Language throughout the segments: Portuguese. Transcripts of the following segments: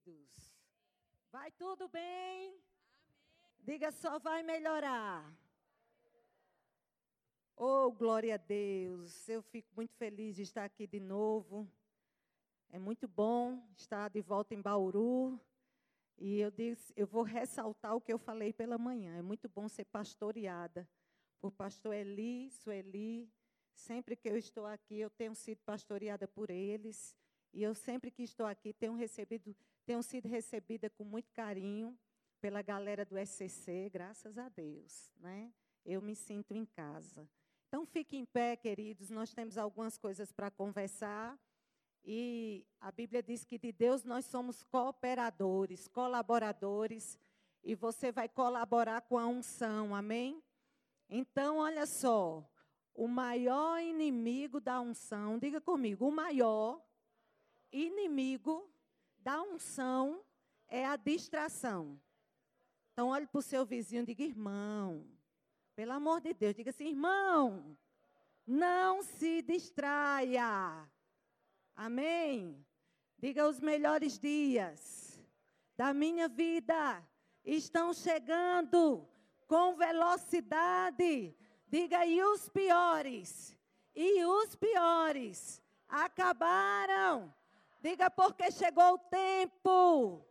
queridos? Vai tudo bem? Amém. Diga só, vai melhorar. Oh, glória a Deus. Eu fico muito feliz de estar aqui de novo. É muito bom estar de volta em Bauru. E eu disse, eu vou ressaltar o que eu falei pela manhã. É muito bom ser pastoreada por pastor Eli, Sueli. Sempre que eu estou aqui, eu tenho sido pastoreada por eles. E eu sempre que estou aqui tenho recebido, tenho sido recebida com muito carinho pela galera do SCC, graças a Deus, né? Eu me sinto em casa. Então fique em pé, queridos, nós temos algumas coisas para conversar. E a Bíblia diz que de Deus nós somos cooperadores, colaboradores, e você vai colaborar com a unção, amém? Então, olha só, o maior inimigo da unção, diga comigo, o maior inimigo da unção é a distração. Então, olhe para o seu vizinho e diga, irmão, pelo amor de Deus, diga assim, irmão, não se distraia. Amém? Diga os melhores dias da minha vida estão chegando com velocidade. Diga, e os piores? E os piores acabaram Diga porque chegou o tempo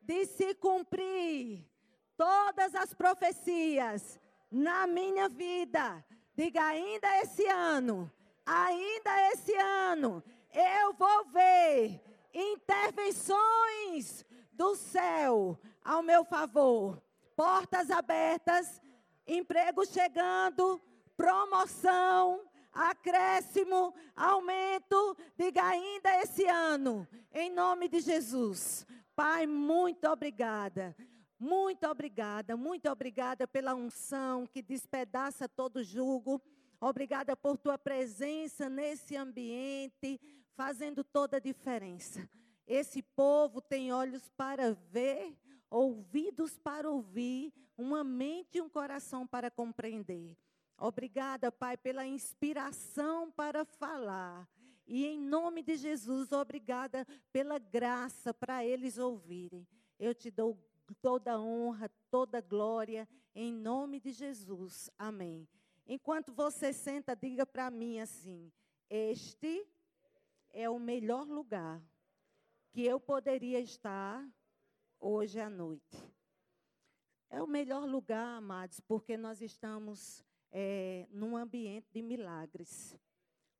de se cumprir todas as profecias na minha vida. Diga ainda esse ano, ainda esse ano, eu vou ver intervenções do céu ao meu favor. Portas abertas, emprego chegando, promoção, acréscimo, aumento, diga ainda esse ano, em nome de Jesus. Pai, muito obrigada. Muito obrigada, muito obrigada pela unção que despedaça todo jugo. Obrigada por tua presença nesse ambiente, fazendo toda a diferença. Esse povo tem olhos para ver, ouvidos para ouvir, uma mente e um coração para compreender. Obrigada, Pai, pela inspiração para falar. E em nome de Jesus, obrigada pela graça para eles ouvirem. Eu te dou toda honra, toda glória, em nome de Jesus. Amém. Enquanto você senta, diga para mim assim: Este é o melhor lugar que eu poderia estar hoje à noite. É o melhor lugar, amados, porque nós estamos é, num ambiente de milagres.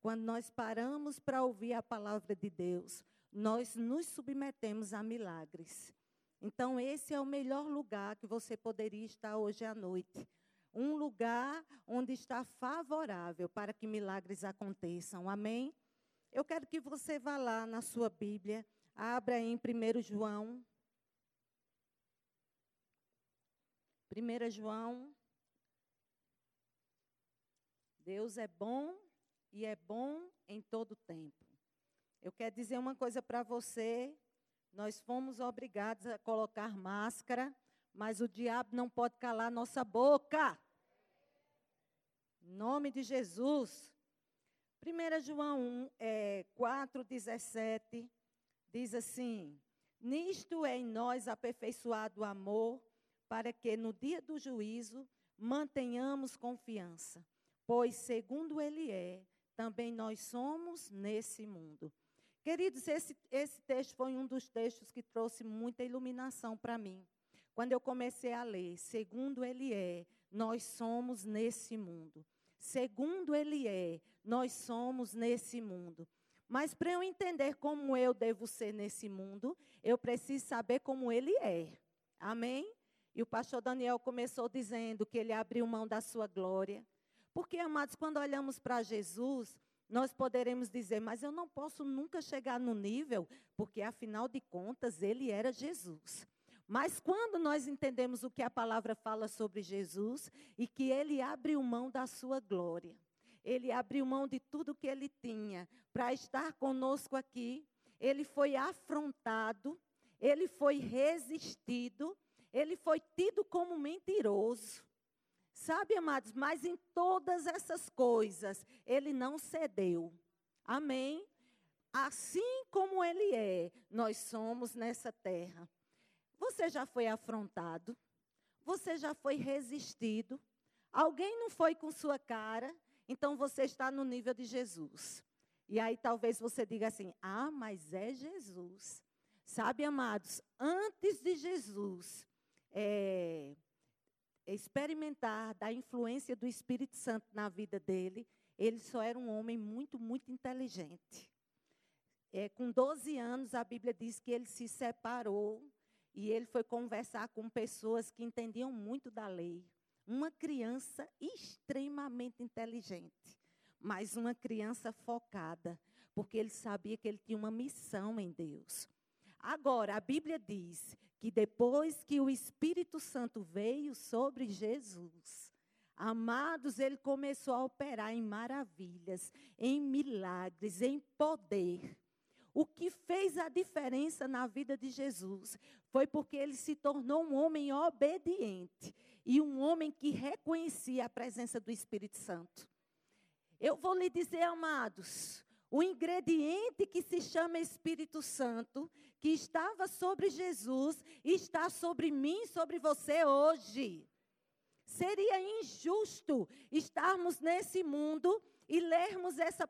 Quando nós paramos para ouvir a palavra de Deus, nós nos submetemos a milagres. Então, esse é o melhor lugar que você poderia estar hoje à noite. Um lugar onde está favorável para que milagres aconteçam. Amém? Eu quero que você vá lá na sua Bíblia, abra em 1 João. 1 João Deus é bom e é bom em todo tempo. Eu quero dizer uma coisa para você. Nós fomos obrigados a colocar máscara, mas o diabo não pode calar nossa boca. Em nome de Jesus. 1 João 1, é, 4, 17, diz assim: Nisto é em nós aperfeiçoado o amor, para que no dia do juízo mantenhamos confiança pois segundo ele é, também nós somos nesse mundo. Queridos, esse, esse texto foi um dos textos que trouxe muita iluminação para mim. Quando eu comecei a ler, segundo ele é, nós somos nesse mundo. Segundo ele é, nós somos nesse mundo. Mas para eu entender como eu devo ser nesse mundo, eu preciso saber como ele é. Amém? E o pastor Daniel começou dizendo que ele abriu mão da sua glória, porque, amados, quando olhamos para Jesus, nós poderemos dizer, mas eu não posso nunca chegar no nível, porque afinal de contas ele era Jesus. Mas quando nós entendemos o que a palavra fala sobre Jesus e que ele abriu mão da sua glória, ele abriu mão de tudo que ele tinha para estar conosco aqui, ele foi afrontado, ele foi resistido, ele foi tido como mentiroso. Sabe, amados, mas em todas essas coisas, ele não cedeu. Amém? assim como Ele é, nós somos nessa terra. Você já foi afrontado? Você já foi resistido? Alguém não foi com sua cara? Então você está no nível de Jesus. E aí talvez você diga assim: ah, mas é Jesus. Sabe, amados, antes de Jesus é, experimentar da influência do Espírito Santo na vida dele, ele só era um homem muito, muito inteligente. É, com 12 anos, a Bíblia diz que ele se separou e ele foi conversar com pessoas que entendiam muito da lei. Uma criança extremamente inteligente, mas uma criança focada, porque ele sabia que ele tinha uma missão em Deus. Agora, a Bíblia diz que depois que o Espírito Santo veio sobre Jesus, amados, ele começou a operar em maravilhas, em milagres, em poder. O que fez a diferença na vida de Jesus foi porque ele se tornou um homem obediente e um homem que reconhecia a presença do Espírito Santo. Eu vou lhe dizer, amados, o ingrediente que se chama Espírito Santo, que estava sobre Jesus, está sobre mim, sobre você hoje. Seria injusto estarmos nesse mundo e lermos essa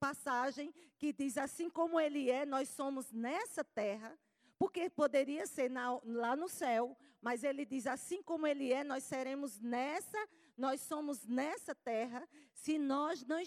passagem que diz: assim como Ele é, nós somos nessa terra, porque poderia ser na, lá no céu, mas Ele diz: assim como Ele é, nós seremos nessa, nós somos nessa terra, se nós não,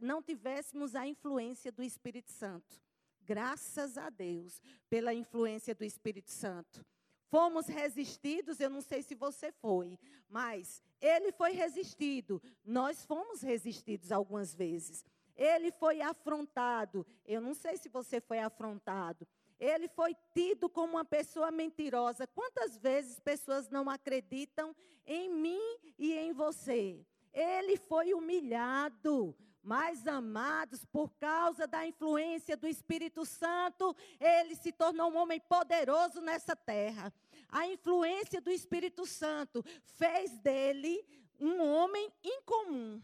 não tivéssemos a influência do Espírito Santo. Graças a Deus pela influência do Espírito Santo. Fomos resistidos, eu não sei se você foi, mas ele foi resistido. Nós fomos resistidos algumas vezes. Ele foi afrontado. Eu não sei se você foi afrontado. Ele foi tido como uma pessoa mentirosa. Quantas vezes pessoas não acreditam em mim e em você? Ele foi humilhado. Mas, amados, por causa da influência do Espírito Santo, ele se tornou um homem poderoso nessa terra. A influência do Espírito Santo fez dele um homem incomum.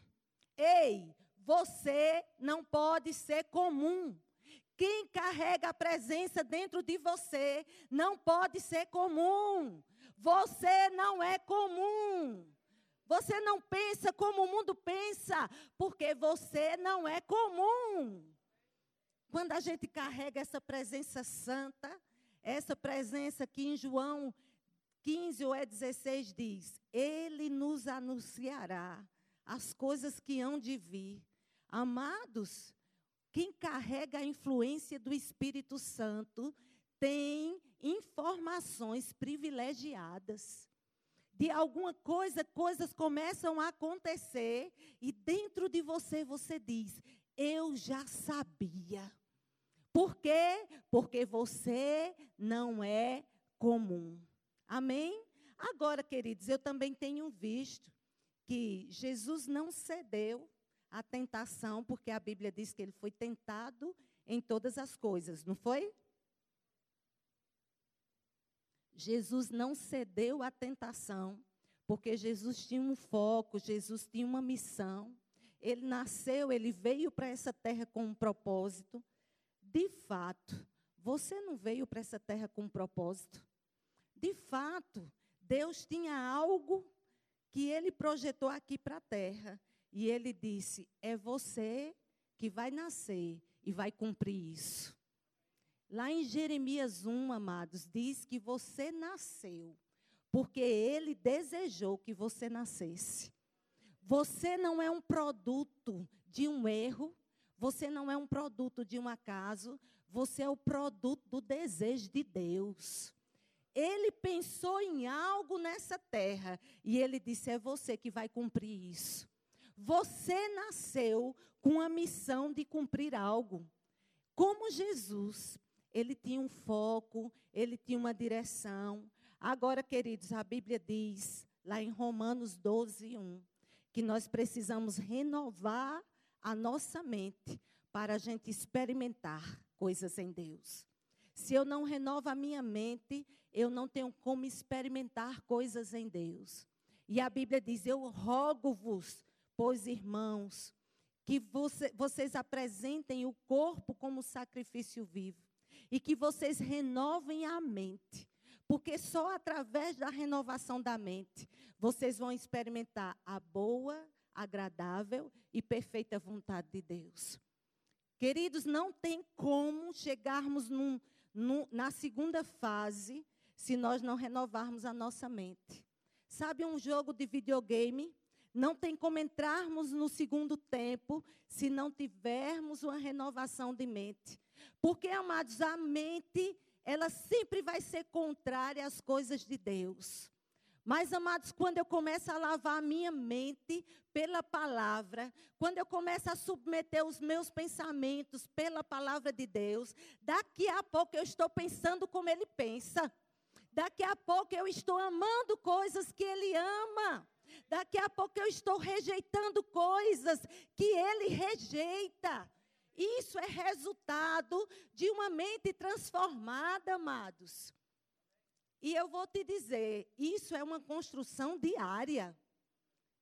Ei, você não pode ser comum. Quem carrega a presença dentro de você não pode ser comum. Você não é comum. Você não pensa como o mundo pensa, porque você não é comum. Quando a gente carrega essa presença santa, essa presença que em João 15 ou é 16 diz: Ele nos anunciará as coisas que hão de vir. Amados, quem carrega a influência do Espírito Santo tem informações privilegiadas de alguma coisa, coisas começam a acontecer e dentro de você você diz: Eu já sabia. Por quê? Porque você não é comum. Amém? Agora, queridos, eu também tenho visto que Jesus não cedeu à tentação, porque a Bíblia diz que ele foi tentado em todas as coisas, não foi? Jesus não cedeu à tentação, porque Jesus tinha um foco, Jesus tinha uma missão. Ele nasceu, ele veio para essa terra com um propósito. De fato, você não veio para essa terra com um propósito. De fato, Deus tinha algo que ele projetou aqui para a terra. E ele disse: é você que vai nascer e vai cumprir isso. Lá em Jeremias 1, amados, diz que você nasceu porque ele desejou que você nascesse. Você não é um produto de um erro, você não é um produto de um acaso, você é o produto do desejo de Deus. Ele pensou em algo nessa terra e ele disse: é você que vai cumprir isso. Você nasceu com a missão de cumprir algo. Como Jesus, ele tinha um foco, ele tinha uma direção. Agora, queridos, a Bíblia diz, lá em Romanos 12, 1, que nós precisamos renovar a nossa mente para a gente experimentar coisas em Deus. Se eu não renovo a minha mente, eu não tenho como experimentar coisas em Deus. E a Bíblia diz: Eu rogo-vos, pois irmãos, que você, vocês apresentem o corpo como sacrifício vivo e que vocês renovem a mente. Porque só através da renovação da mente vocês vão experimentar a boa, agradável e perfeita vontade de Deus. Queridos, não tem como chegarmos num, num, na segunda fase se nós não renovarmos a nossa mente. Sabe um jogo de videogame? Não tem como entrarmos no segundo tempo se não tivermos uma renovação de mente. Porque, amados, a mente, ela sempre vai ser contrária às coisas de Deus. Mas, amados, quando eu começo a lavar a minha mente pela palavra, quando eu começo a submeter os meus pensamentos pela palavra de Deus, daqui a pouco eu estou pensando como Ele pensa. Daqui a pouco eu estou amando coisas que Ele ama. Daqui a pouco eu estou rejeitando coisas que ele rejeita. Isso é resultado de uma mente transformada, amados. E eu vou te dizer, isso é uma construção diária.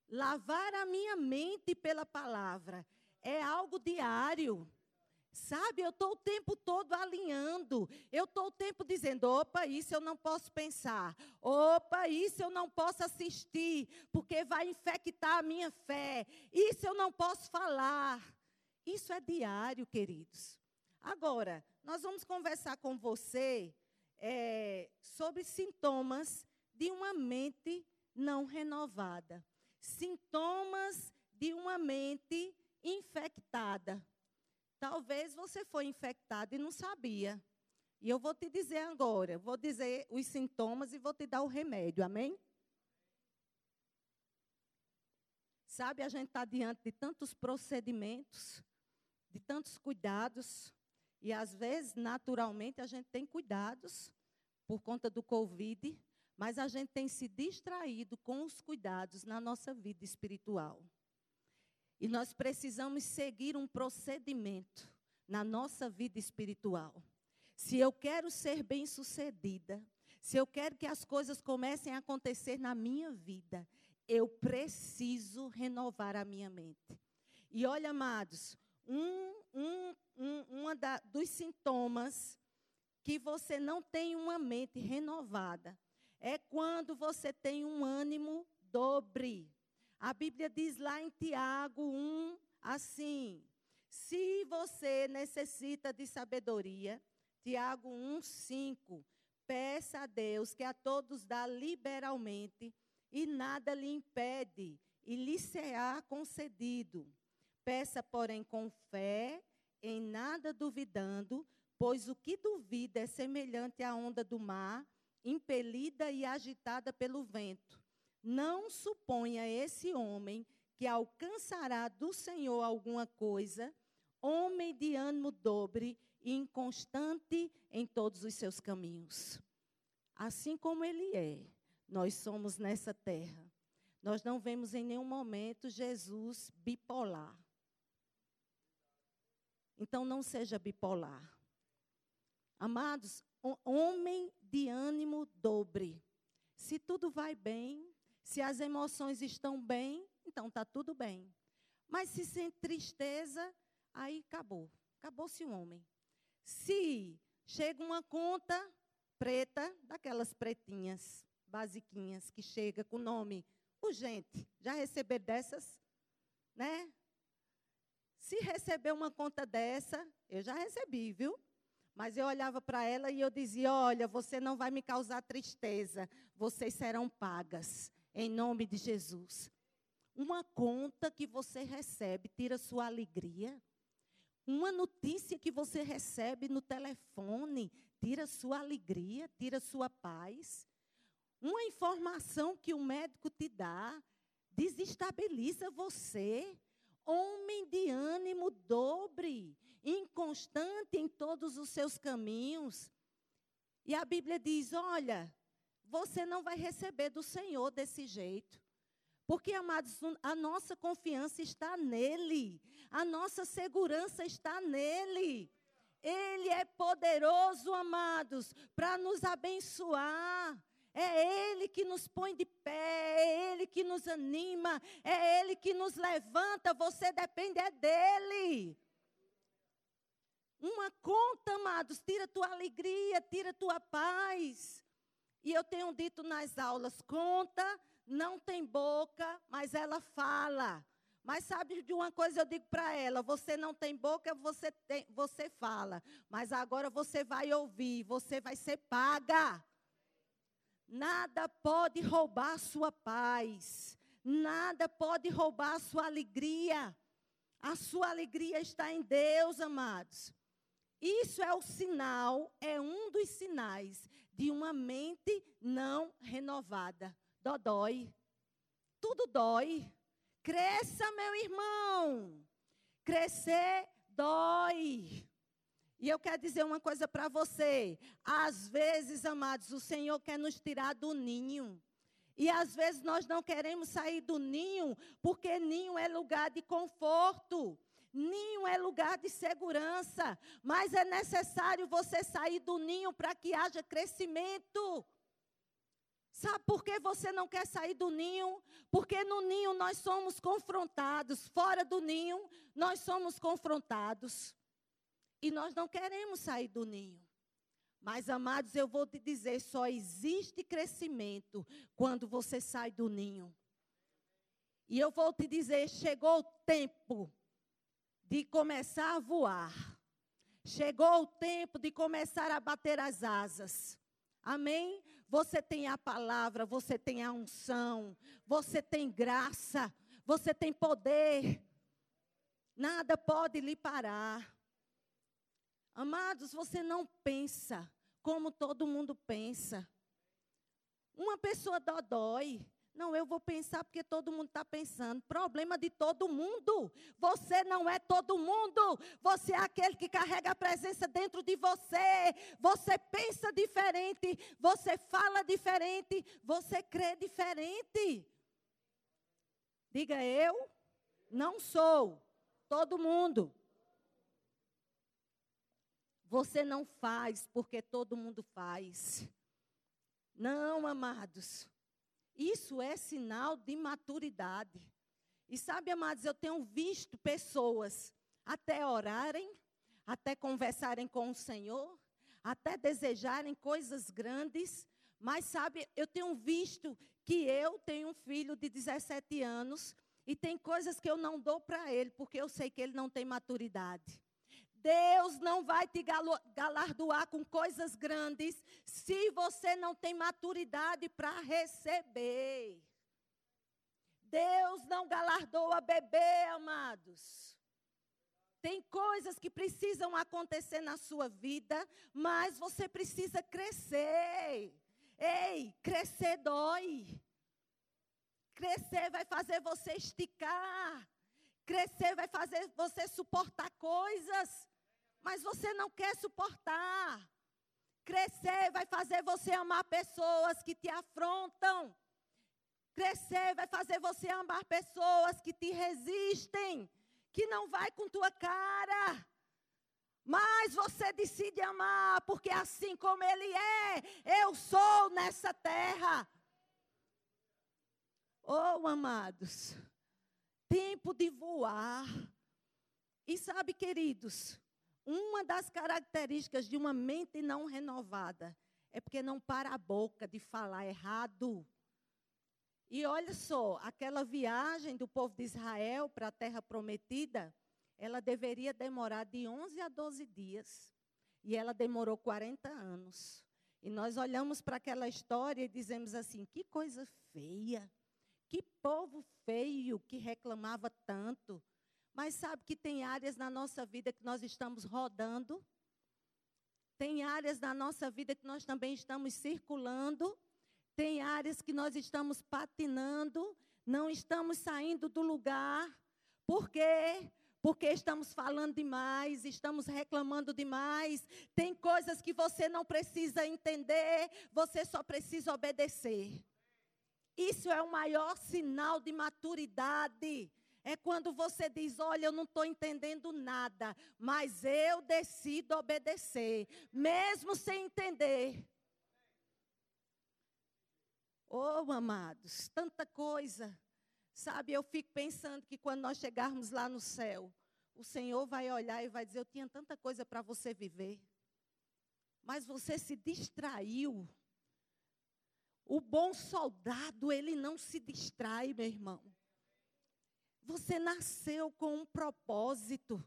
Lavar a minha mente pela palavra é algo diário. Sabe, eu estou o tempo todo alinhando. Eu estou o tempo dizendo: opa, isso eu não posso pensar. Opa, isso eu não posso assistir, porque vai infectar a minha fé. Isso eu não posso falar. Isso é diário, queridos. Agora, nós vamos conversar com você é, sobre sintomas de uma mente não renovada. Sintomas de uma mente infectada. Talvez você foi infectado e não sabia. E eu vou te dizer agora, vou dizer os sintomas e vou te dar o remédio, amém? Sabe, a gente está diante de tantos procedimentos, de tantos cuidados, e às vezes, naturalmente, a gente tem cuidados por conta do Covid, mas a gente tem se distraído com os cuidados na nossa vida espiritual. E nós precisamos seguir um procedimento na nossa vida espiritual. Se eu quero ser bem-sucedida, se eu quero que as coisas comecem a acontecer na minha vida, eu preciso renovar a minha mente. E olha, amados, um, um, um uma da, dos sintomas que você não tem uma mente renovada é quando você tem um ânimo dobre. A Bíblia diz lá em Tiago 1 assim: se você necessita de sabedoria, Tiago 1, 5, peça a Deus que a todos dá liberalmente e nada lhe impede e lhe será concedido. Peça, porém, com fé, em nada duvidando, pois o que duvida é semelhante à onda do mar, impelida e agitada pelo vento. Não suponha esse homem que alcançará do Senhor alguma coisa, homem de ânimo dobre e inconstante em todos os seus caminhos. Assim como ele é, nós somos nessa terra. Nós não vemos em nenhum momento Jesus bipolar. Então não seja bipolar. Amados, homem de ânimo dobre. Se tudo vai bem, se as emoções estão bem, então está tudo bem. Mas se sente tristeza, aí acabou. Acabou-se o homem. Se chega uma conta preta, daquelas pretinhas, basiquinhas, que chega com o nome urgente. Já receber dessas? Né? Se receber uma conta dessa, eu já recebi, viu? Mas eu olhava para ela e eu dizia: Olha, você não vai me causar tristeza, vocês serão pagas em nome de Jesus. Uma conta que você recebe tira sua alegria. Uma notícia que você recebe no telefone tira sua alegria, tira sua paz. Uma informação que o médico te dá desestabiliza você. Homem de ânimo dobre, inconstante em todos os seus caminhos. E a Bíblia diz: olha, você não vai receber do Senhor desse jeito. Porque, amados, a nossa confiança está nele, a nossa segurança está nele. Ele é poderoso, amados, para nos abençoar. É Ele que nos põe de pé, é Ele que nos anima, é Ele que nos levanta. Você depende é dEle. Uma conta, amados, tira tua alegria, tira tua paz. E eu tenho dito nas aulas: conta não tem boca, mas ela fala. Mas sabe de uma coisa eu digo para ela: você não tem boca, você, tem, você fala. Mas agora você vai ouvir, você vai ser paga. Nada pode roubar sua paz. Nada pode roubar sua alegria. A sua alegria está em Deus, amados. Isso é o sinal, é um dos sinais de uma mente não renovada. Dodói. Tudo dói. Cresça, meu irmão. Crescer dói. E eu quero dizer uma coisa para você. Às vezes, amados, o Senhor quer nos tirar do ninho. E às vezes nós não queremos sair do ninho, porque ninho é lugar de conforto. Ninho é lugar de segurança. Mas é necessário você sair do ninho para que haja crescimento. Sabe por que você não quer sair do ninho? Porque no ninho nós somos confrontados, fora do ninho nós somos confrontados. E nós não queremos sair do ninho. Mas, amados, eu vou te dizer: só existe crescimento quando você sai do ninho. E eu vou te dizer: chegou o tempo de começar a voar. Chegou o tempo de começar a bater as asas. Amém? Você tem a palavra, você tem a unção, você tem graça, você tem poder. Nada pode lhe parar. Amados, você não pensa como todo mundo pensa. Uma pessoa dodói. Não, eu vou pensar porque todo mundo está pensando. Problema de todo mundo. Você não é todo mundo. Você é aquele que carrega a presença dentro de você. Você pensa diferente. Você fala diferente. Você crê diferente. Diga eu. Não sou. Todo mundo. Você não faz porque todo mundo faz. Não, amados. Isso é sinal de maturidade. E sabe, amados, eu tenho visto pessoas até orarem, até conversarem com o Senhor, até desejarem coisas grandes, mas sabe, eu tenho visto que eu tenho um filho de 17 anos e tem coisas que eu não dou para ele, porque eu sei que ele não tem maturidade. Deus não vai te galardoar com coisas grandes se você não tem maturidade para receber. Deus não galardoa bebê, amados. Tem coisas que precisam acontecer na sua vida, mas você precisa crescer. Ei, crescer dói. Crescer vai fazer você esticar. Crescer vai fazer você suportar coisas mas você não quer suportar. Crescer vai fazer você amar pessoas que te afrontam. Crescer vai fazer você amar pessoas que te resistem, que não vai com tua cara. Mas você decide amar, porque assim como ele é, eu sou nessa terra. Oh, amados, tempo de voar. E sabe, queridos, uma das características de uma mente não renovada é porque não para a boca de falar errado. E olha só, aquela viagem do povo de Israel para a terra prometida, ela deveria demorar de 11 a 12 dias. E ela demorou 40 anos. E nós olhamos para aquela história e dizemos assim: que coisa feia, que povo feio que reclamava tanto, mas sabe que tem áreas na nossa vida que nós estamos rodando, tem áreas na nossa vida que nós também estamos circulando, tem áreas que nós estamos patinando, não estamos saindo do lugar. Por quê? Porque estamos falando demais, estamos reclamando demais. Tem coisas que você não precisa entender, você só precisa obedecer. Isso é o maior sinal de maturidade. É quando você diz: Olha, eu não estou entendendo nada, mas eu decido obedecer, mesmo sem entender. Oh, amados, tanta coisa. Sabe, eu fico pensando que quando nós chegarmos lá no céu, o Senhor vai olhar e vai dizer: Eu tinha tanta coisa para você viver, mas você se distraiu. O bom soldado, ele não se distrai, meu irmão. Você nasceu com um propósito.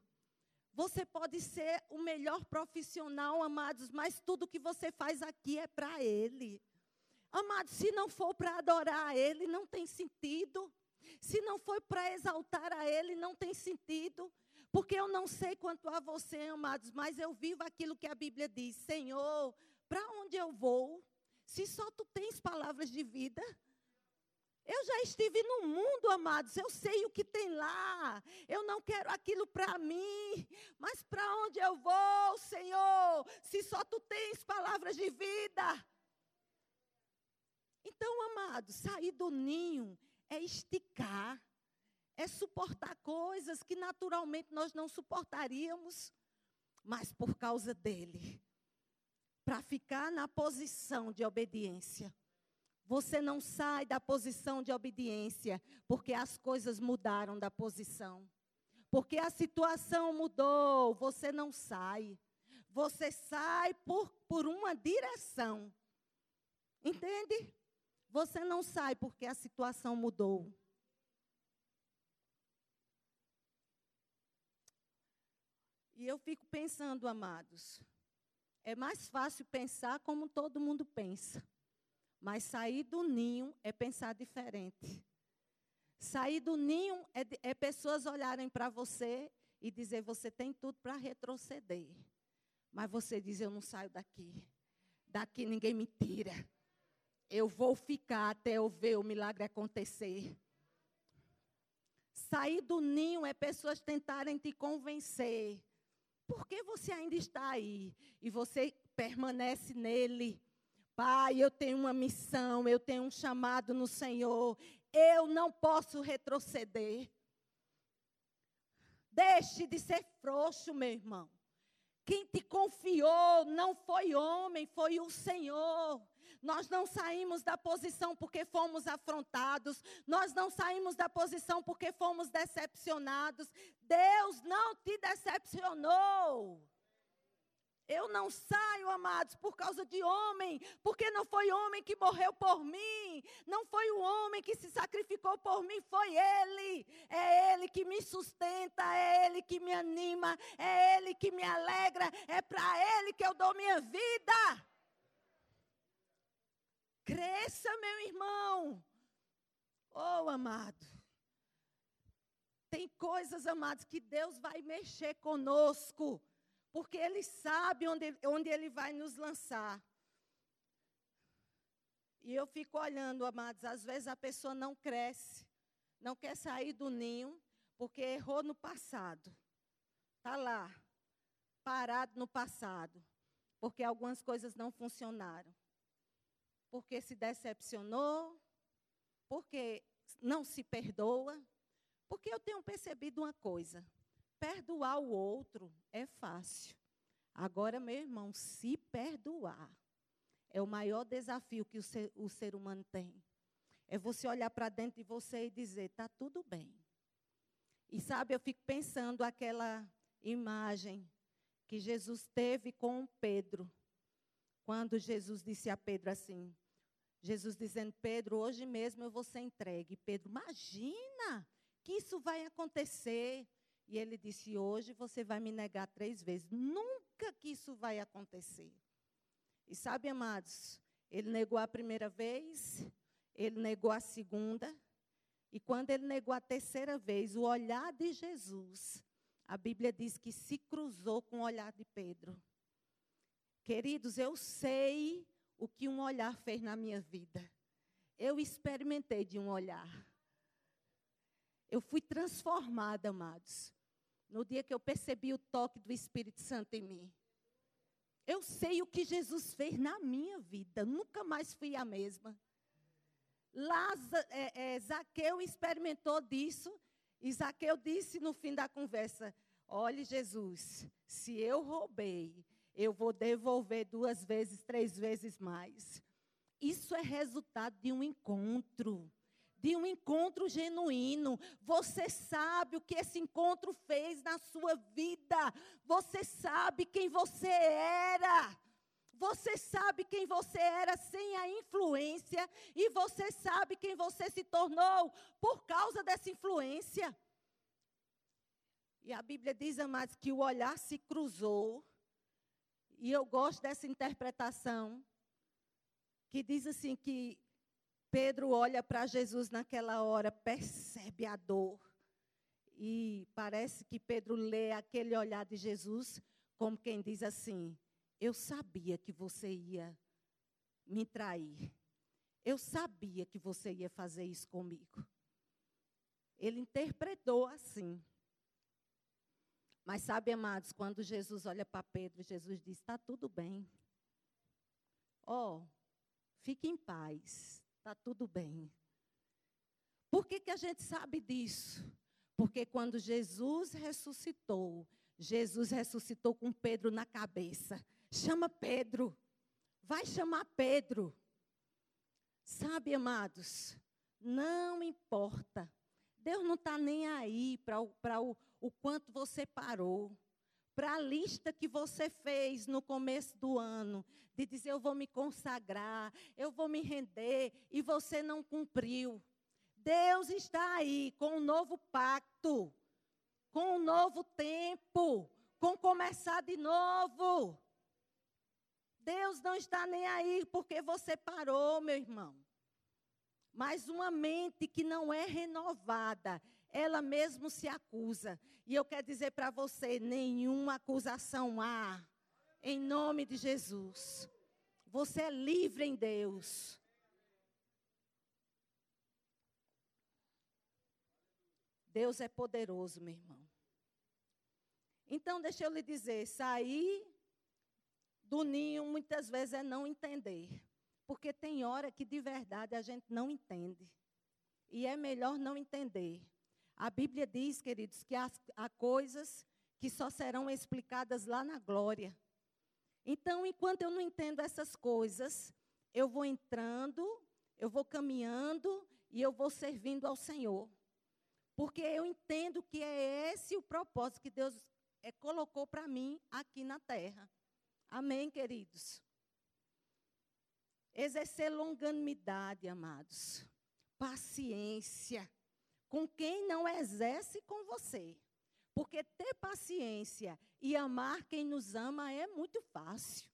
Você pode ser o melhor profissional, amados, mas tudo que você faz aqui é para Ele. Amados, se não for para adorar a Ele, não tem sentido. Se não for para exaltar a Ele, não tem sentido. Porque eu não sei quanto a você, amados, mas eu vivo aquilo que a Bíblia diz: Senhor, para onde eu vou? Se só tu tens palavras de vida. Eu já estive no mundo, amados, eu sei o que tem lá. Eu não quero aquilo para mim, mas para onde eu vou, Senhor? Se só tu tens palavras de vida. Então, amados, sair do ninho é esticar, é suportar coisas que naturalmente nós não suportaríamos, mas por causa dele, para ficar na posição de obediência. Você não sai da posição de obediência, porque as coisas mudaram da posição. Porque a situação mudou, você não sai. Você sai por, por uma direção. Entende? Você não sai porque a situação mudou. E eu fico pensando, amados, é mais fácil pensar como todo mundo pensa. Mas sair do ninho é pensar diferente. Sair do ninho é, é pessoas olharem para você e dizer: você tem tudo para retroceder. Mas você diz: eu não saio daqui. Daqui ninguém me tira. Eu vou ficar até eu ver o milagre acontecer. Sair do ninho é pessoas tentarem te convencer. Por que você ainda está aí? E você permanece nele. Pai, eu tenho uma missão, eu tenho um chamado no Senhor, eu não posso retroceder. Deixe de ser frouxo, meu irmão. Quem te confiou não foi homem, foi o Senhor. Nós não saímos da posição porque fomos afrontados, nós não saímos da posição porque fomos decepcionados. Deus não te decepcionou. Eu não saio, amados, por causa de homem, porque não foi homem que morreu por mim, não foi o homem que se sacrificou por mim, foi Ele. É Ele que me sustenta, é Ele que me anima, é Ele que me alegra, é para Ele que eu dou minha vida. Cresça, meu irmão. Oh, amado. Tem coisas, amados, que Deus vai mexer conosco porque Ele sabe onde, onde Ele vai nos lançar. E eu fico olhando, amados, às vezes a pessoa não cresce, não quer sair do ninho, porque errou no passado. Está lá, parado no passado, porque algumas coisas não funcionaram. Porque se decepcionou, porque não se perdoa. Porque eu tenho percebido uma coisa: perdoar o outro é fácil. Agora, meu irmão, se perdoar é o maior desafio que o ser, o ser humano tem. É você olhar para dentro de você e dizer: está tudo bem. E sabe, eu fico pensando aquela imagem que Jesus teve com Pedro. Quando Jesus disse a Pedro assim: Jesus dizendo, Pedro, hoje mesmo eu vou ser entregue. Pedro, imagina que isso vai acontecer. E ele disse: Hoje você vai me negar três vezes. Nunca que isso vai acontecer. E sabe, amados, ele negou a primeira vez, ele negou a segunda, e quando ele negou a terceira vez, o olhar de Jesus, a Bíblia diz que se cruzou com o olhar de Pedro. Queridos, eu sei o que um olhar fez na minha vida. Eu experimentei de um olhar. Eu fui transformada, amados, no dia que eu percebi o toque do Espírito Santo em mim. Eu sei o que Jesus fez na minha vida, nunca mais fui a mesma. Lázaro, é, é, Zaqueu experimentou disso, e Zaqueu disse no fim da conversa: Olhe, Jesus, se eu roubei, eu vou devolver duas vezes, três vezes mais. Isso é resultado de um encontro de um encontro genuíno. Você sabe o que esse encontro fez na sua vida. Você sabe quem você era. Você sabe quem você era sem a influência e você sabe quem você se tornou por causa dessa influência. E a Bíblia diz, amados, que o olhar se cruzou. E eu gosto dessa interpretação que diz assim que Pedro olha para Jesus naquela hora, percebe a dor. E parece que Pedro lê aquele olhar de Jesus como quem diz assim: Eu sabia que você ia me trair. Eu sabia que você ia fazer isso comigo. Ele interpretou assim. Mas sabe, amados, quando Jesus olha para Pedro, Jesus diz: Está tudo bem. Ó, oh, fique em paz está tudo bem. Por que, que a gente sabe disso? Porque quando Jesus ressuscitou, Jesus ressuscitou com Pedro na cabeça. Chama Pedro. Vai chamar Pedro. Sabe, amados, não importa. Deus não está nem aí para o, o, o quanto você parou para a lista que você fez no começo do ano, de dizer eu vou me consagrar, eu vou me render, e você não cumpriu. Deus está aí com um novo pacto, com um novo tempo, com começar de novo. Deus não está nem aí porque você parou, meu irmão. Mas uma mente que não é renovada, ela mesmo se acusa. E eu quero dizer para você: nenhuma acusação há, em nome de Jesus. Você é livre em Deus. Deus é poderoso, meu irmão. Então, deixa eu lhe dizer: sair do ninho muitas vezes é não entender. Porque tem hora que de verdade a gente não entende. E é melhor não entender. A Bíblia diz, queridos, que há, há coisas que só serão explicadas lá na glória. Então, enquanto eu não entendo essas coisas, eu vou entrando, eu vou caminhando e eu vou servindo ao Senhor. Porque eu entendo que é esse o propósito que Deus é, colocou para mim aqui na terra. Amém, queridos? Exercer longanimidade, amados. Paciência com quem não exerce com você. Porque ter paciência e amar quem nos ama é muito fácil.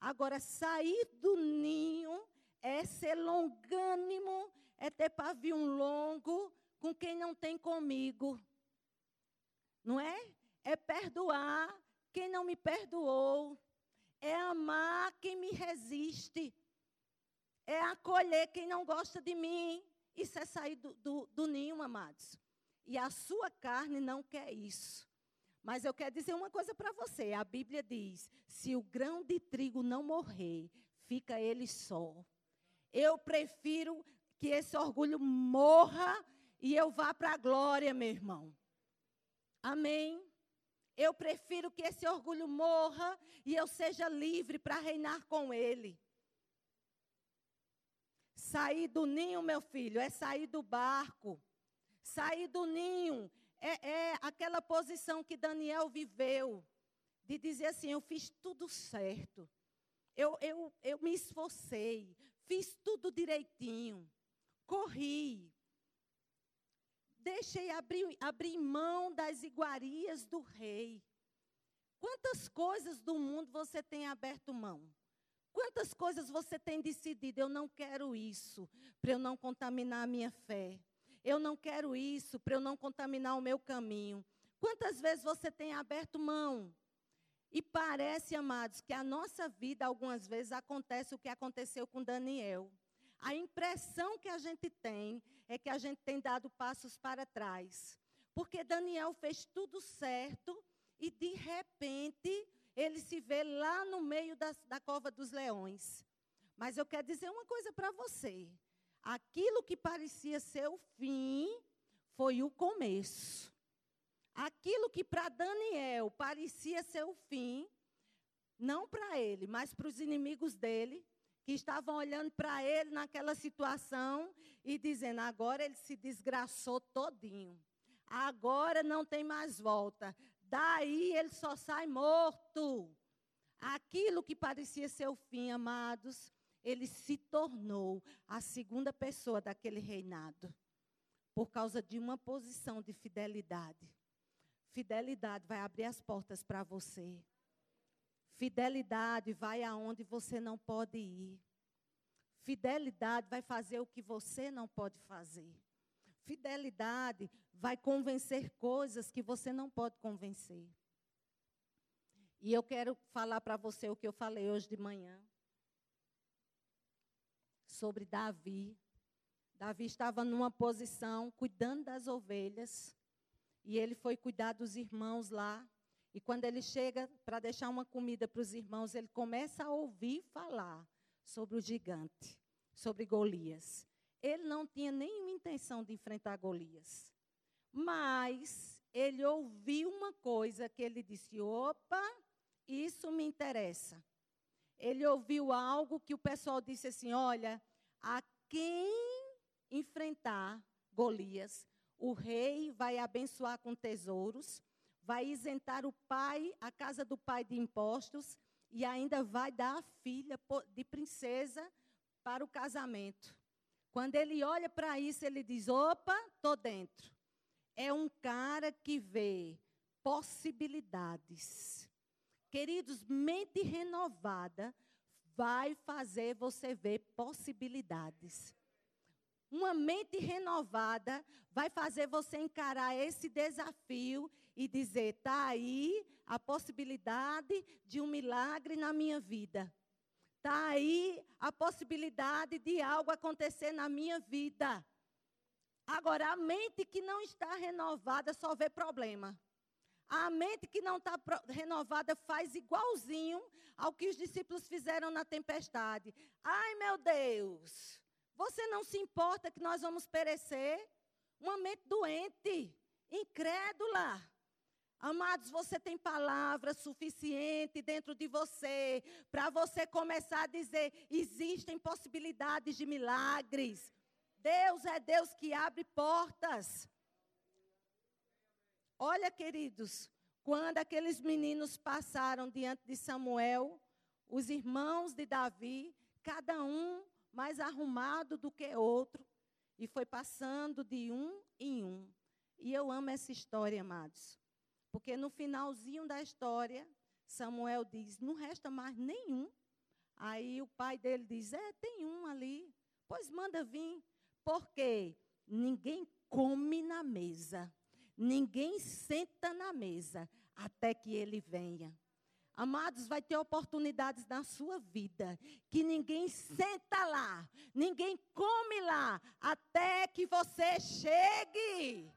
Agora, sair do ninho é ser longânimo, é ter pavio longo com quem não tem comigo. Não é? É perdoar quem não me perdoou. É amar quem me resiste. É acolher quem não gosta de mim. Isso é sair do, do, do ninho, amados. E a sua carne não quer isso. Mas eu quero dizer uma coisa para você. A Bíblia diz: se o grão de trigo não morrer, fica ele só. Eu prefiro que esse orgulho morra e eu vá para a glória, meu irmão. Amém? Eu prefiro que esse orgulho morra e eu seja livre para reinar com ele. Sair do ninho, meu filho, é sair do barco. Sair do ninho é, é aquela posição que Daniel viveu, de dizer assim: eu fiz tudo certo. Eu, eu, eu me esforcei, fiz tudo direitinho, corri, deixei abrir, abrir mão das iguarias do rei. Quantas coisas do mundo você tem aberto mão? Quantas coisas você tem decidido? Eu não quero isso para eu não contaminar a minha fé. Eu não quero isso para eu não contaminar o meu caminho. Quantas vezes você tem aberto mão? E parece, amados, que a nossa vida, algumas vezes, acontece o que aconteceu com Daniel. A impressão que a gente tem é que a gente tem dado passos para trás. Porque Daniel fez tudo certo e, de repente, ele se vê lá no meio da, da cova dos leões. Mas eu quero dizer uma coisa para você. Aquilo que parecia ser o fim foi o começo. Aquilo que para Daniel parecia ser o fim, não para ele, mas para os inimigos dele, que estavam olhando para ele naquela situação e dizendo: agora ele se desgraçou todinho. Agora não tem mais volta. Daí ele só sai morto. Aquilo que parecia ser o fim, amados, ele se tornou a segunda pessoa daquele reinado. Por causa de uma posição de fidelidade. Fidelidade vai abrir as portas para você. Fidelidade vai aonde você não pode ir. Fidelidade vai fazer o que você não pode fazer. Fidelidade vai convencer coisas que você não pode convencer. E eu quero falar para você o que eu falei hoje de manhã sobre Davi. Davi estava numa posição cuidando das ovelhas e ele foi cuidar dos irmãos lá. E quando ele chega para deixar uma comida para os irmãos, ele começa a ouvir falar sobre o gigante, sobre Golias. Ele não tinha nenhuma intenção de enfrentar Golias. Mas ele ouviu uma coisa que ele disse: opa, isso me interessa. Ele ouviu algo que o pessoal disse assim: olha, a quem enfrentar Golias, o rei vai abençoar com tesouros vai isentar o pai, a casa do pai de impostos e ainda vai dar a filha de princesa para o casamento. Quando ele olha para isso, ele diz: opa, estou dentro. É um cara que vê possibilidades. Queridos, mente renovada vai fazer você ver possibilidades. Uma mente renovada vai fazer você encarar esse desafio e dizer: está aí a possibilidade de um milagre na minha vida. Está aí a possibilidade de algo acontecer na minha vida. Agora, a mente que não está renovada só vê problema. A mente que não está renovada faz igualzinho ao que os discípulos fizeram na tempestade. Ai, meu Deus, você não se importa que nós vamos perecer? Uma mente doente, incrédula. Amados, você tem palavra suficiente dentro de você para você começar a dizer: existem possibilidades de milagres. Deus é Deus que abre portas. Olha, queridos, quando aqueles meninos passaram diante de Samuel, os irmãos de Davi, cada um mais arrumado do que outro, e foi passando de um em um. E eu amo essa história, amados. Porque no finalzinho da história, Samuel diz: não resta mais nenhum. Aí o pai dele diz: é, tem um ali. Pois manda vir. Porque ninguém come na mesa, ninguém senta na mesa até que ele venha. Amados, vai ter oportunidades na sua vida que ninguém senta lá, ninguém come lá até que você chegue.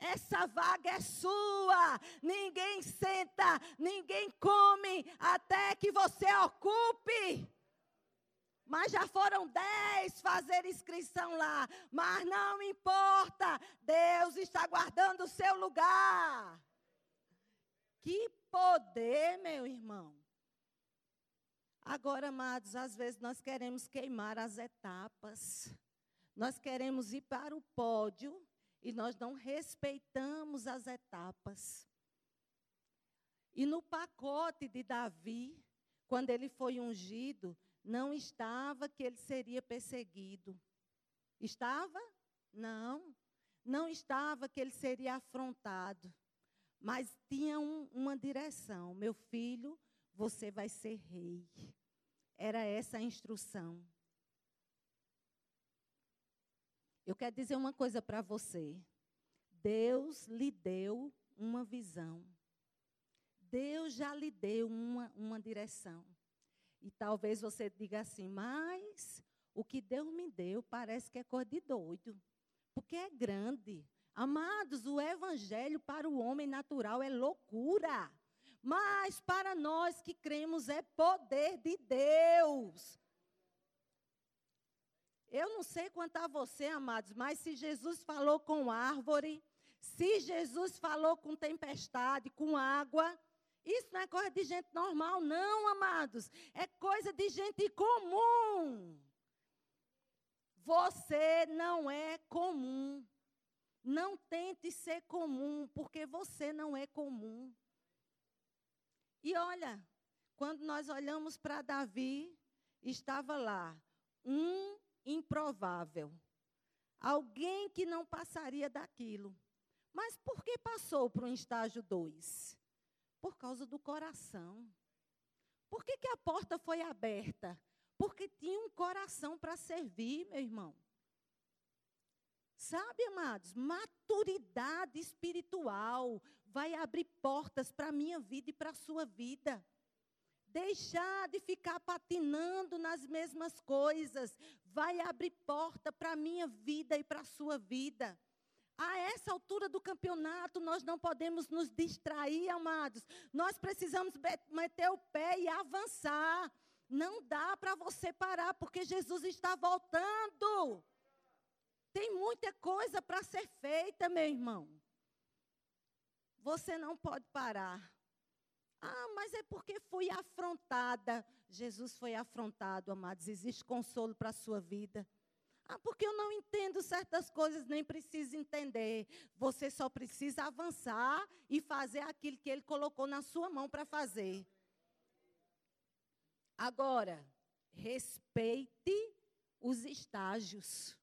Essa vaga é sua. Ninguém senta, ninguém come até que você ocupe. Mas já foram dez fazer inscrição lá. Mas não importa. Deus está guardando o seu lugar. Que poder, meu irmão. Agora, amados, às vezes nós queremos queimar as etapas. Nós queremos ir para o pódio e nós não respeitamos as etapas. E no pacote de Davi, quando ele foi ungido, não estava que ele seria perseguido. Estava? Não. Não estava que ele seria afrontado. Mas tinha um, uma direção: meu filho, você vai ser rei. Era essa a instrução. Eu quero dizer uma coisa para você. Deus lhe deu uma visão. Deus já lhe deu uma, uma direção. E talvez você diga assim, mas o que Deus me deu parece que é coisa de doido. Porque é grande. Amados, o evangelho para o homem natural é loucura. Mas para nós que cremos é poder de Deus. Eu não sei quanto a você, amados, mas se Jesus falou com árvore, se Jesus falou com tempestade, com água, Isso não é coisa de gente normal, não, amados. É coisa de gente comum. Você não é comum. Não tente ser comum, porque você não é comum. E olha, quando nós olhamos para Davi, estava lá um improvável. Alguém que não passaria daquilo. Mas por que passou para um estágio 2? Por causa do coração. Por que, que a porta foi aberta? Porque tinha um coração para servir, meu irmão. Sabe, amados, maturidade espiritual vai abrir portas para a minha vida e para a sua vida. Deixar de ficar patinando nas mesmas coisas vai abrir porta para a minha vida e para a sua vida. A essa altura do campeonato, nós não podemos nos distrair, amados. Nós precisamos meter o pé e avançar. Não dá para você parar, porque Jesus está voltando. Tem muita coisa para ser feita, meu irmão. Você não pode parar. Ah, mas é porque fui afrontada. Jesus foi afrontado, amados. Existe consolo para a sua vida. Ah, porque eu não entendo certas coisas, nem preciso entender. Você só precisa avançar e fazer aquilo que ele colocou na sua mão para fazer. Agora, respeite os estágios.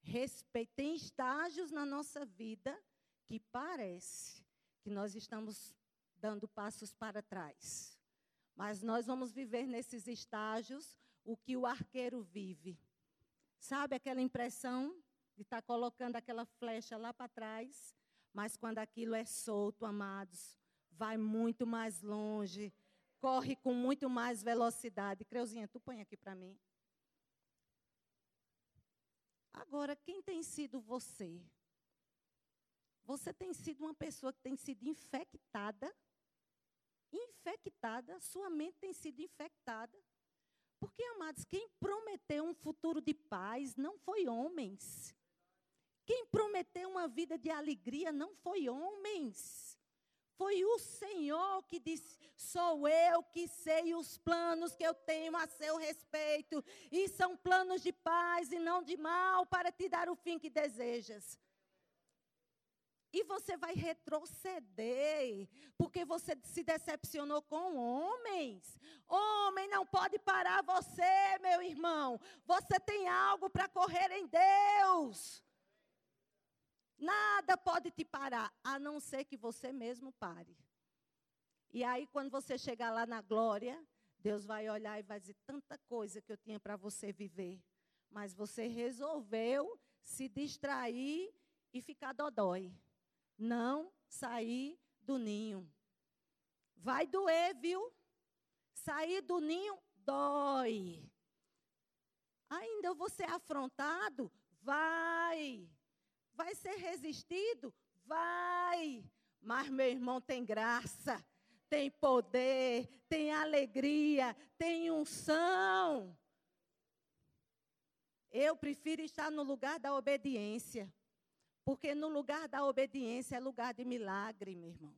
Respeite. Tem estágios na nossa vida que parece que nós estamos dando passos para trás. Mas nós vamos viver nesses estágios o que o arqueiro vive. Sabe aquela impressão de estar tá colocando aquela flecha lá para trás? Mas quando aquilo é solto, amados, vai muito mais longe, corre com muito mais velocidade. Creuzinha, tu põe aqui para mim. Agora, quem tem sido você? Você tem sido uma pessoa que tem sido infectada? Infectada, sua mente tem sido infectada. Porque, amados, quem prometeu um futuro de paz não foi homens. Quem prometeu uma vida de alegria não foi homens. Foi o Senhor que disse: Sou eu que sei os planos que eu tenho a seu respeito, e são planos de paz e não de mal, para te dar o fim que desejas. E você vai retroceder, porque você se decepcionou com homens. Homem não pode parar você, meu irmão. Você tem algo para correr em Deus. Nada pode te parar, a não ser que você mesmo pare. E aí, quando você chegar lá na glória, Deus vai olhar e vai dizer: tanta coisa que eu tinha para você viver. Mas você resolveu se distrair e ficar dodói. Não sair do ninho. Vai doer, viu? Sair do ninho dói. Ainda vou ser afrontado? Vai. Vai ser resistido? Vai. Mas meu irmão tem graça, tem poder, tem alegria, tem unção. Eu prefiro estar no lugar da obediência. Porque no lugar da obediência é lugar de milagre, meu irmão.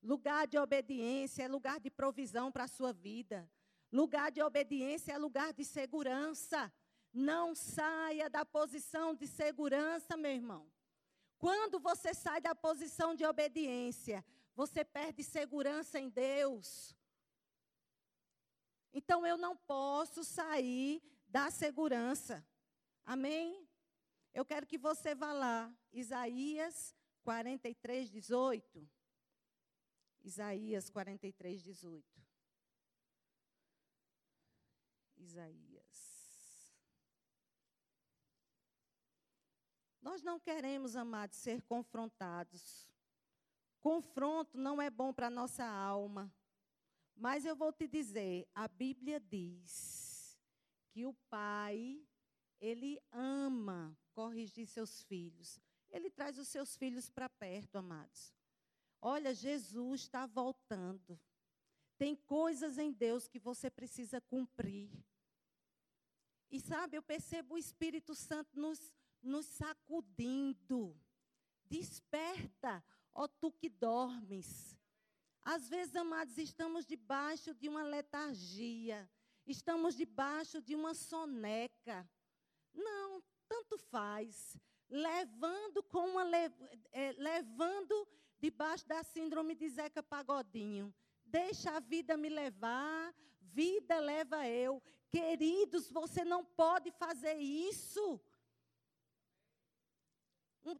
Lugar de obediência é lugar de provisão para a sua vida. Lugar de obediência é lugar de segurança. Não saia da posição de segurança, meu irmão. Quando você sai da posição de obediência, você perde segurança em Deus. Então eu não posso sair da segurança. Amém? Eu quero que você vá lá, Isaías 43, 18. Isaías 43, 18. Isaías. Nós não queremos, amados, ser confrontados. Confronto não é bom para a nossa alma. Mas eu vou te dizer, a Bíblia diz que o pai, ele ama corrigir seus filhos. Ele traz os seus filhos para perto, amados. Olha, Jesus está voltando. Tem coisas em Deus que você precisa cumprir. E sabe, eu percebo o Espírito Santo nos nos sacudindo. Desperta, ó tu que dormes. Às vezes, amados, estamos debaixo de uma letargia, estamos debaixo de uma soneca. Não, tanto faz. Levando com uma é, levando debaixo da síndrome de Zeca Pagodinho. Deixa a vida me levar, vida leva eu. Queridos, você não pode fazer isso.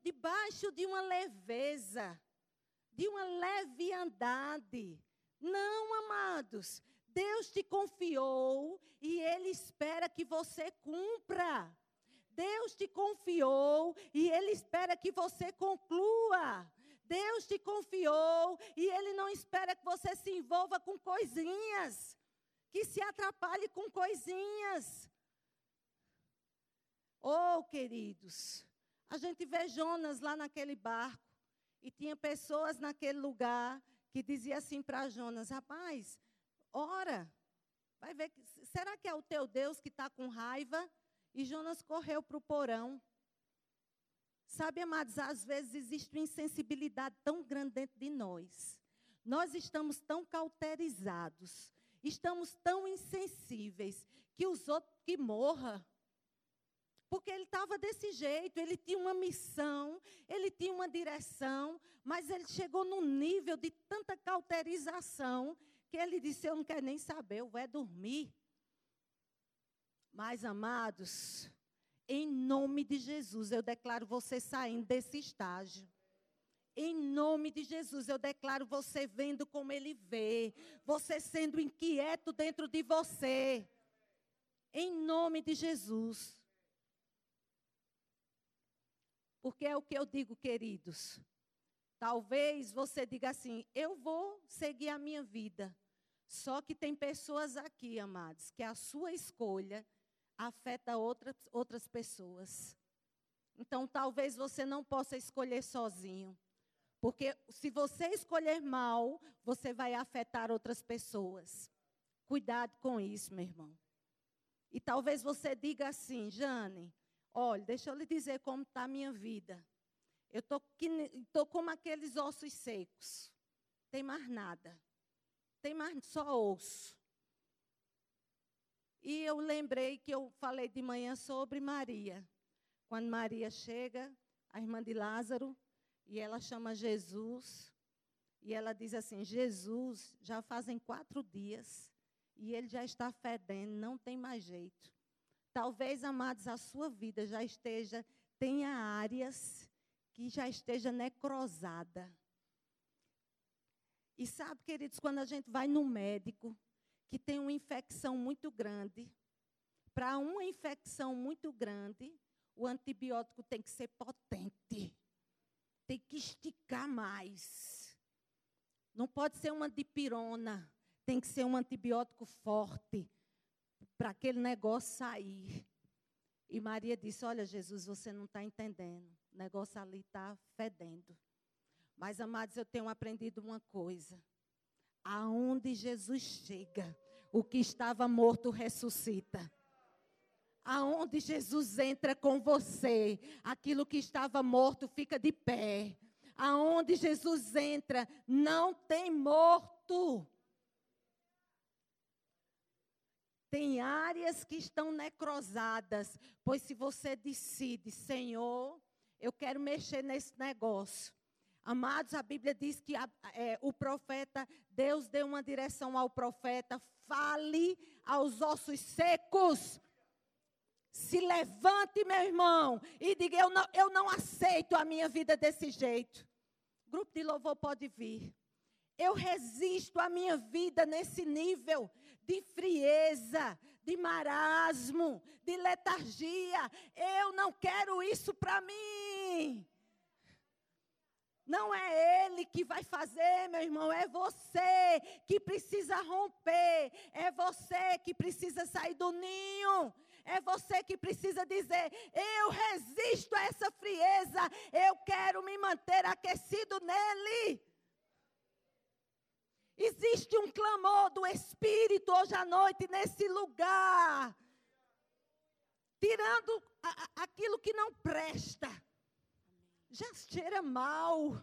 Debaixo de uma leveza, de uma leviandade. Não, amados. Deus te confiou e Ele espera que você cumpra. Deus te confiou e Ele espera que você conclua. Deus te confiou e Ele não espera que você se envolva com coisinhas, que se atrapalhe com coisinhas. Oh, queridos, a gente vê Jonas lá naquele barco e tinha pessoas naquele lugar que diziam assim para Jonas: rapaz, ora, vai ver, será que é o teu Deus que está com raiva? E Jonas correu para o porão. Sabe, amados, às vezes existe uma insensibilidade tão grande dentro de nós. Nós estamos tão cauterizados, estamos tão insensíveis, que os outros que morra. Porque ele estava desse jeito, ele tinha uma missão, ele tinha uma direção, mas ele chegou num nível de tanta cauterização que ele disse: Eu não quero nem saber, eu vou dormir. Mas, amados, em nome de Jesus, eu declaro você saindo desse estágio. Em nome de Jesus, eu declaro você vendo como ele vê, você sendo inquieto dentro de você. Em nome de Jesus. Porque é o que eu digo, queridos. Talvez você diga assim: eu vou seguir a minha vida. Só que tem pessoas aqui, amados, que a sua escolha afeta outras, outras pessoas. Então, talvez você não possa escolher sozinho. Porque se você escolher mal, você vai afetar outras pessoas. Cuidado com isso, meu irmão. E talvez você diga assim, Jane, olha, deixa eu lhe dizer como está a minha vida. Eu estou como aqueles ossos secos. Tem mais nada. Tem mais só osso. E eu lembrei que eu falei de manhã sobre Maria. Quando Maria chega, a irmã de Lázaro, e ela chama Jesus, e ela diz assim: Jesus, já fazem quatro dias, e ele já está fedendo, não tem mais jeito. Talvez, amados, a sua vida já esteja, tenha áreas que já esteja necrosada. E sabe, queridos, quando a gente vai no médico, que tem uma infecção muito grande, para uma infecção muito grande, o antibiótico tem que ser potente. Tem que esticar mais. Não pode ser uma dipirona. Tem que ser um antibiótico forte para aquele negócio sair. E Maria disse: Olha, Jesus, você não está entendendo. O negócio ali está fedendo. Mas, amados, eu tenho aprendido uma coisa aonde Jesus chega, o que estava morto ressuscita. Aonde Jesus entra com você, aquilo que estava morto fica de pé. Aonde Jesus entra, não tem morto. Tem áreas que estão necrosadas, pois se você decide, Senhor, eu quero mexer nesse negócio, Amados, a Bíblia diz que a, é, o profeta, Deus deu uma direção ao profeta: fale aos ossos secos. Se levante, meu irmão, e diga: eu não, eu não aceito a minha vida desse jeito. Grupo de louvor pode vir. Eu resisto a minha vida nesse nível de frieza, de marasmo, de letargia. Eu não quero isso para mim. Não é ele que vai fazer, meu irmão, é você que precisa romper, é você que precisa sair do ninho. É você que precisa dizer: eu resisto a essa frieza, eu quero me manter aquecido nele. Existe um clamor do Espírito hoje à noite nesse lugar, tirando a, aquilo que não presta já cheira mal.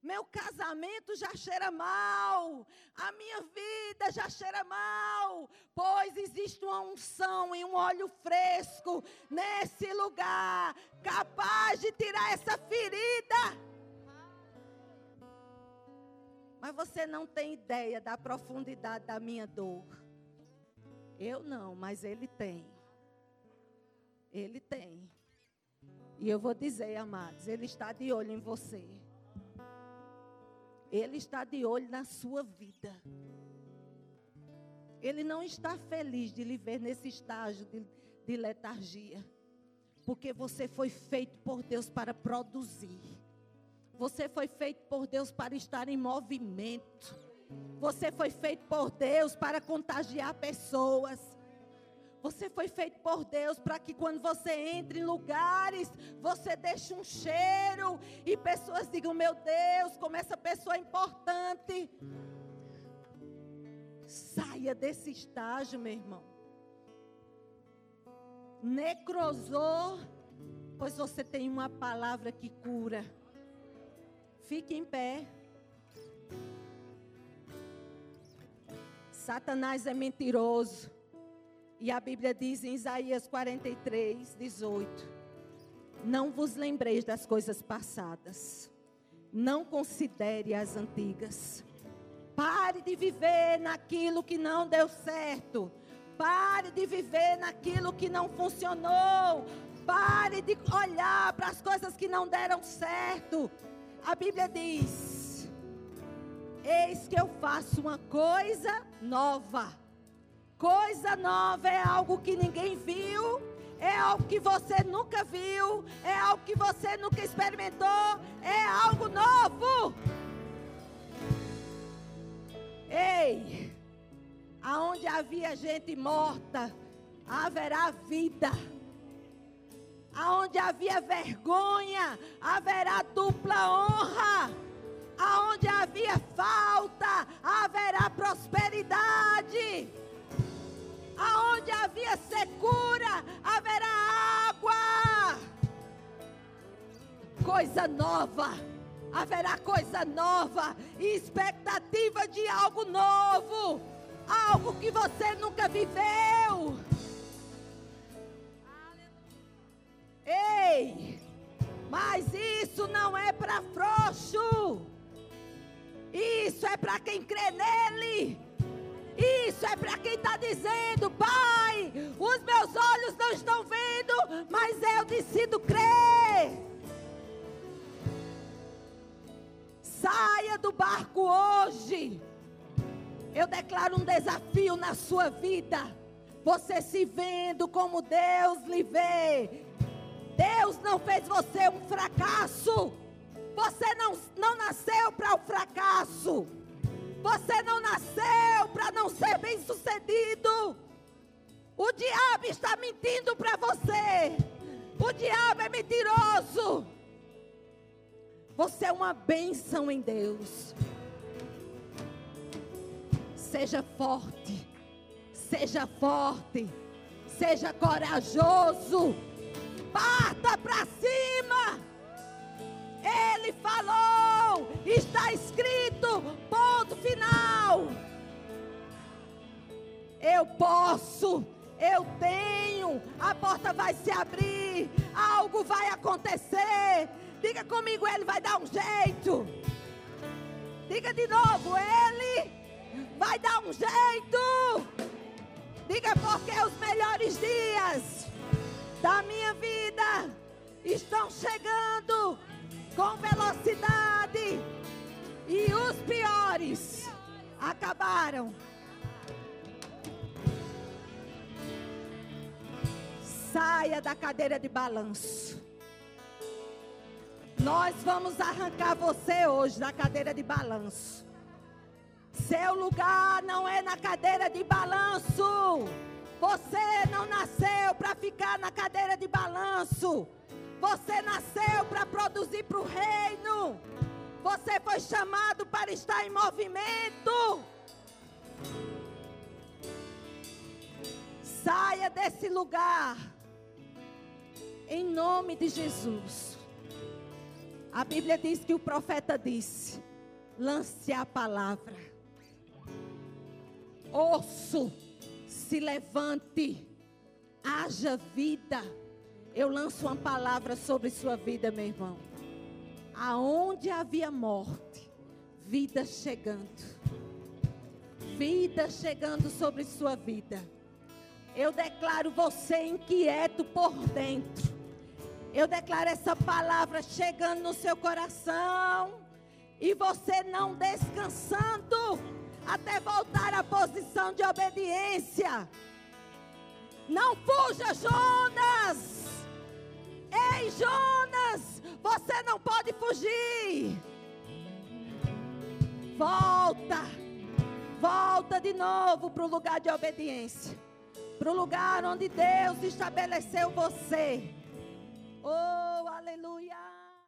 Meu casamento já cheira mal. A minha vida já cheira mal. Pois existe uma unção e um óleo fresco nesse lugar, capaz de tirar essa ferida. Mas você não tem ideia da profundidade da minha dor. Eu não, mas ele tem. Ele tem. E eu vou dizer, amados, ele está de olho em você. Ele está de olho na sua vida. Ele não está feliz de lhe ver nesse estágio de, de letargia. Porque você foi feito por Deus para produzir. Você foi feito por Deus para estar em movimento. Você foi feito por Deus para contagiar pessoas. Você foi feito por Deus para que quando você entre em lugares, você deixe um cheiro e pessoas digam: Meu Deus, como essa pessoa é importante. Saia desse estágio, meu irmão. Necrosou, pois você tem uma palavra que cura. Fique em pé. Satanás é mentiroso. E a Bíblia diz em Isaías 43, 18: Não vos lembreis das coisas passadas, não considere as antigas. Pare de viver naquilo que não deu certo. Pare de viver naquilo que não funcionou. Pare de olhar para as coisas que não deram certo. A Bíblia diz: Eis que eu faço uma coisa nova Coisa nova é algo que ninguém viu, é algo que você nunca viu, é algo que você nunca experimentou, é algo novo. Ei, aonde havia gente morta, haverá vida. Aonde havia vergonha, haverá dupla honra. Aonde havia falta, haverá prosperidade. Aonde havia secura, haverá água. Coisa nova. Haverá coisa nova e expectativa de algo novo. Algo que você nunca viveu. Ei, mas isso não é para frouxo. Isso é para quem crê nele. Para quem está dizendo, Pai, os meus olhos não estão vendo, mas eu decido crer. Saia do barco hoje. Eu declaro um desafio na sua vida. Você se vendo como Deus lhe vê. Deus não fez você um fracasso. Você não, não nasceu para o fracasso. Você não nasceu para não ser bem sucedido. O diabo está mentindo para você. O diabo é mentiroso. Você é uma bênção em Deus. Seja forte. Seja forte. Seja corajoso. Parta para cima. Ele falou, está escrito, ponto final. Eu posso, eu tenho, a porta vai se abrir, algo vai acontecer. Diga comigo, ele vai dar um jeito. Diga de novo, ele vai dar um jeito. Diga porque os melhores dias da minha vida estão chegando com velocidade. E os piores acabaram. Saia da cadeira de balanço. Nós vamos arrancar você hoje da cadeira de balanço. Seu lugar não é na cadeira de balanço. Você não nasceu para ficar na cadeira de balanço. Você nasceu para produzir para o reino. Você foi chamado para estar em movimento. Saia desse lugar. Em nome de Jesus. A Bíblia diz que o profeta disse: lance a palavra. Osso, se levante, haja vida. Eu lanço uma palavra sobre sua vida, meu irmão. Aonde havia morte, vida chegando. Vida chegando sobre sua vida. Eu declaro você inquieto por dentro. Eu declaro essa palavra chegando no seu coração. E você não descansando até voltar à posição de obediência. Não fuja, Jonas! Ei, Jonas! Você não pode fugir! Volta! Volta de novo para o lugar de obediência para o lugar onde Deus estabeleceu você. Oh,